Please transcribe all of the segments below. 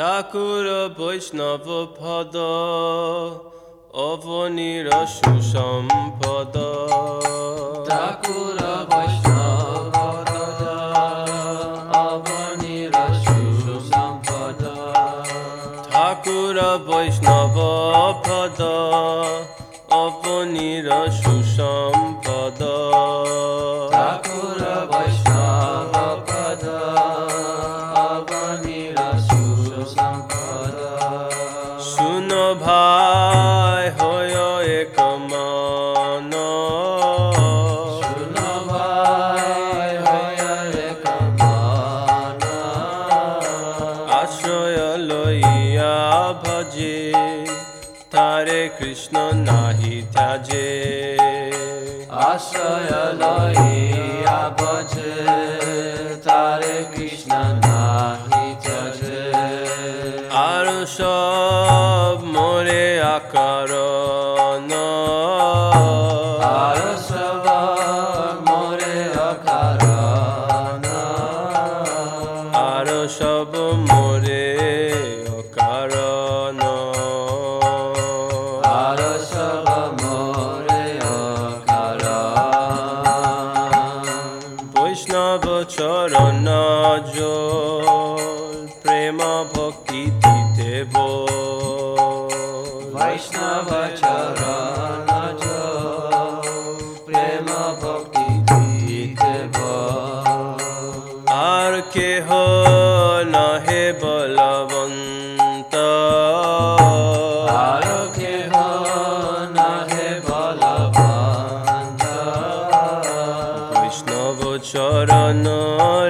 Thakura Vaishnava Pada Avanira Shushampada Thakura Vaishnava Pada Avanira Shushampada Thakura Vaishnava Pada Avanira Shushampada ভাই হয় এক মান। আশ্রয় লইয়া ভজে তারে কৃষ্ণ নাহি ত্যাজে। আশ্রয় লইয়া বজে তারে কৃষ্ণ নাহি চজে আর সব মোরে আকার আর সব মোরে অকারণ। আর সব মোরে অকারণ আর সব মোরে অকারণ বৈষ্ণব চরণ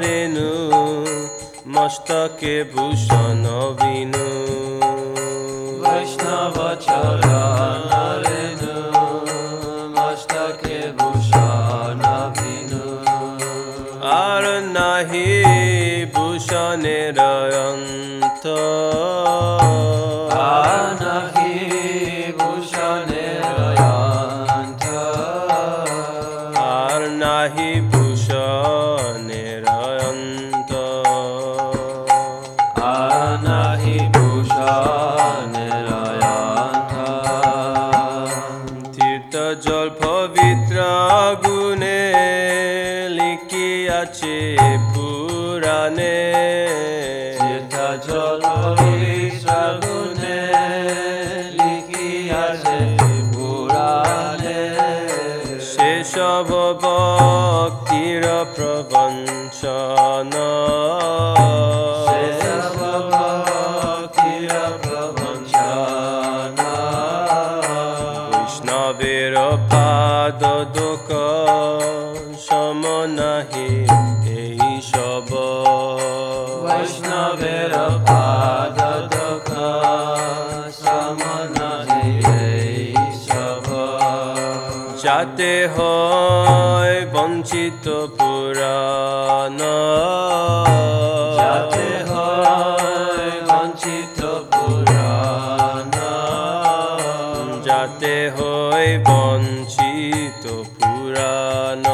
রেণু মস্তকে ভূষণ বিনু। বৈষ্ণব চরণু রেণু মস্তকে ভূষণ বিনু। আর নাহি ভূষণের অন্ত লিখিয়াছে পুরাণে। তীর্থ জল শ্রগুণে লিখিয়াছে পুরাণে। সেসব ভক্তির প্রবঞ্চন যাতে হয় বঞ্চিত হয় বঞ্চিত পুরাণ। যাতে হয় বঞ্চিত পুরাণ।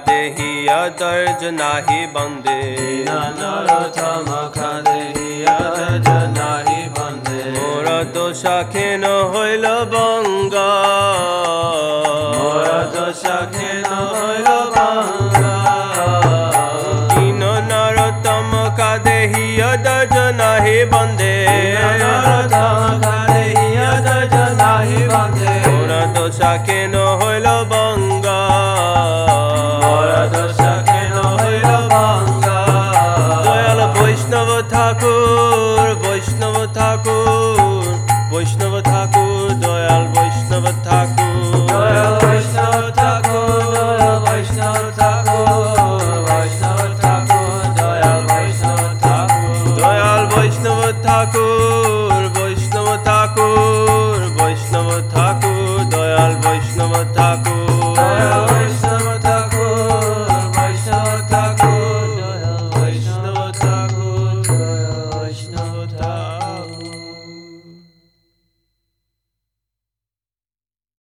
কাদেহি দর্জ নাহি বন্দে নরতম খাদে জনাহি বন্দে মোর দোষা খেন হইল বঙ্গ মোর দোষ খেন হইল বাঙ্গা কাদেহি নাহি বন্দে নরতম বন্দে মোর বঙ্গ মোর দোষ খেন হইল বাঙ্গা 他哥。